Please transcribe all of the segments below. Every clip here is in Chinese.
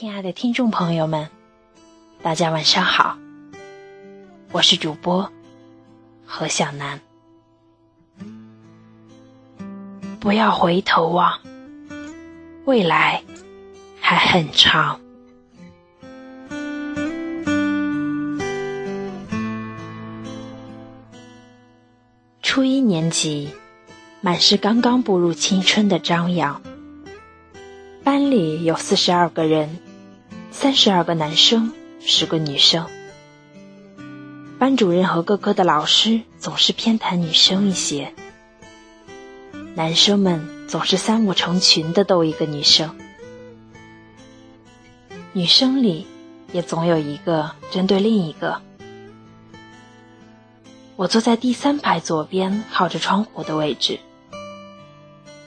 亲爱的听众朋友们，大家晚上好，我是主播何小楠。不要回头望，未来还很长。初一年级，满是刚刚步入青春的张扬。班里有四十二个人，三十二个男生，十个女生。班主任和各科的老师总是偏袒女生一些，男生们总是三五成群的逗一个女生，女生里也总有一个针对另一个。我坐在第三排左边靠着窗户的位置，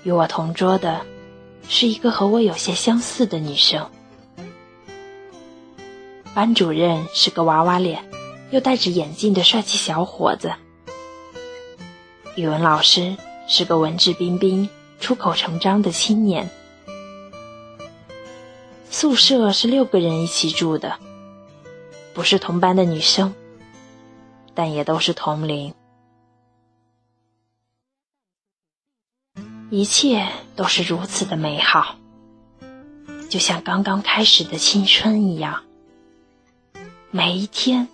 与我同桌的。是一个和我有些相似的女生。班主任是个娃娃脸，又戴着眼镜的帅气小伙子。语文老师是个文质彬彬、出口成章的青年。宿舍是六个人一起住的，不是同班的女生，但也都是同龄。一切都是如此的美好，就像刚刚开始的青春一样。每一天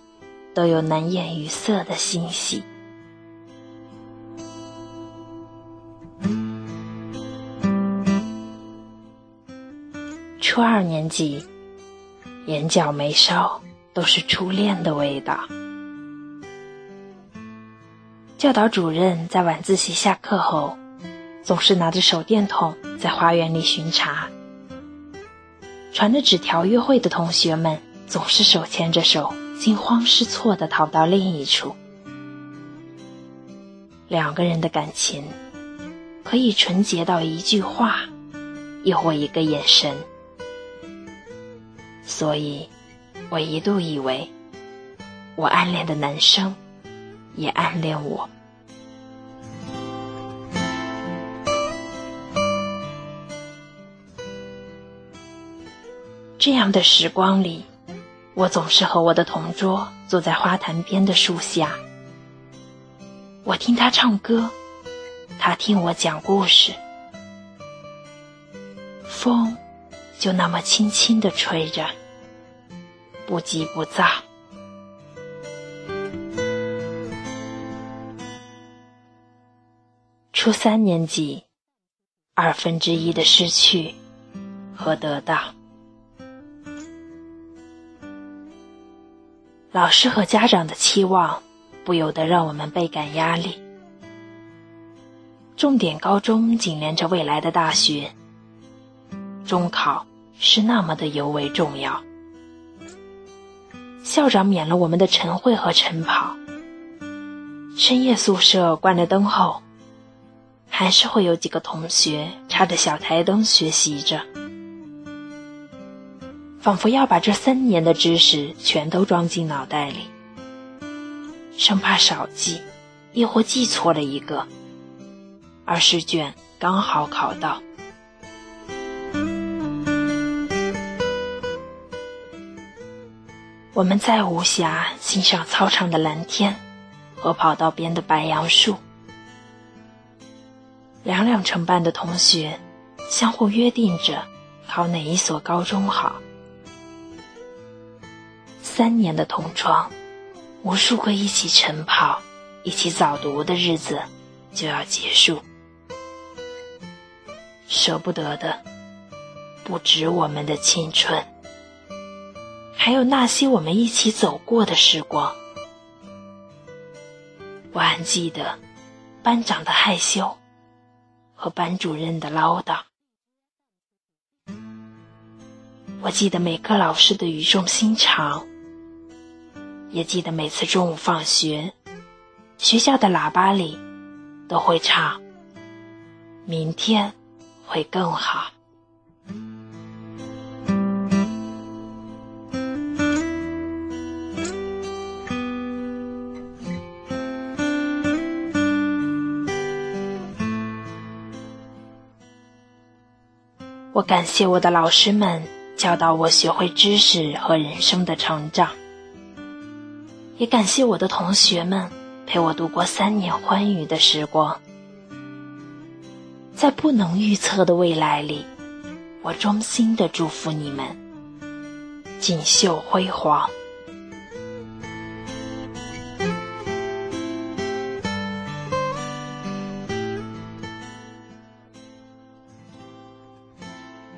都有难掩于色的欣喜。初二年级，眼角眉梢都是初恋的味道。教导主任在晚自习下课后。总是拿着手电筒在花园里巡查，传着纸条约会的同学们总是手牵着手，惊慌失措地逃到另一处。两个人的感情可以纯洁到一句话，亦或一个眼神，所以，我一度以为，我暗恋的男生也暗恋我。这样的时光里，我总是和我的同桌坐在花坛边的树下。我听他唱歌，他听我讲故事，风就那么轻轻地吹着，不急不躁。初三年级，二分之一的失去和得到。老师和家长的期望，不由得让我们倍感压力。重点高中紧连着未来的大学，中考是那么的尤为重要。校长免了我们的晨会和晨跑，深夜宿舍关了灯后，还是会有几个同学插着小台灯学习着。仿佛要把这三年的知识全都装进脑袋里，生怕少记，亦或记错了一个，而试卷刚好考到。我们再无暇欣赏操场的蓝天和跑道边的白杨树，两两成班的同学相互约定着考哪一所高中好。三年的同窗，无数个一起晨跑、一起早读的日子就要结束，舍不得的不止我们的青春，还有那些我们一起走过的时光。我还记得班长的害羞和班主任的唠叨，我记得每个老师的语重心长。也记得每次中午放学，学校的喇叭里都会唱：“明天会更好。”我感谢我的老师们教导我学会知识和人生的成长。也感谢我的同学们陪我度过三年欢愉的时光。在不能预测的未来里，我衷心的祝福你们锦绣辉煌。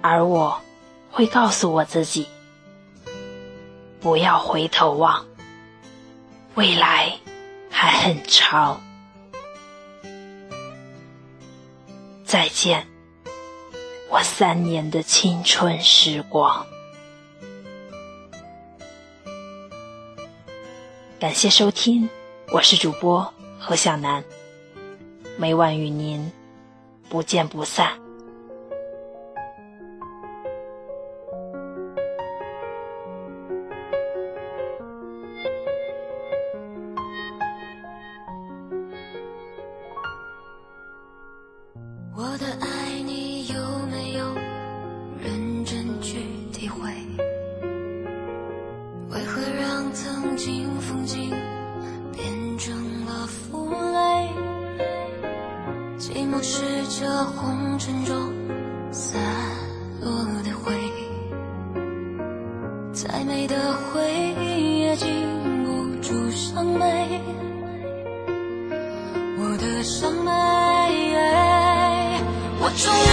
而我，会告诉我自己，不要回头望，未来还很长。再见，我三年的青春时光。感谢收听，我是主播何小楠，每晚与您不见不散。是这红尘中散落的灰，再美的回忆也经不住伤悲。我的伤悲。我终于。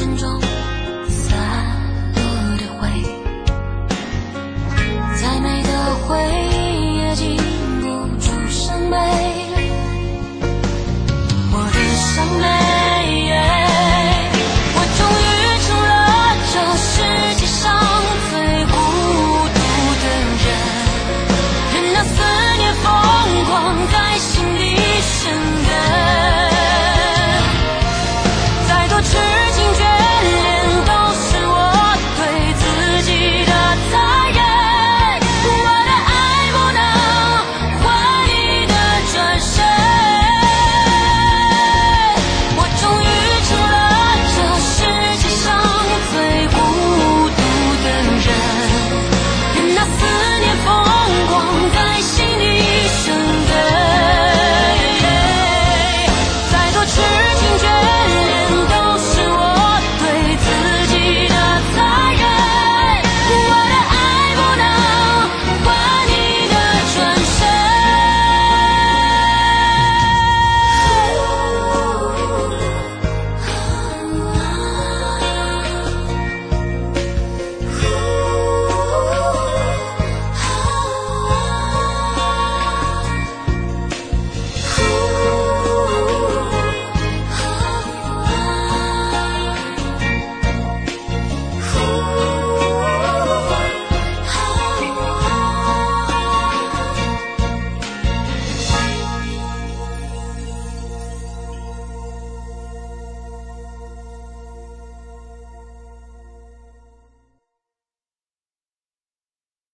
沉重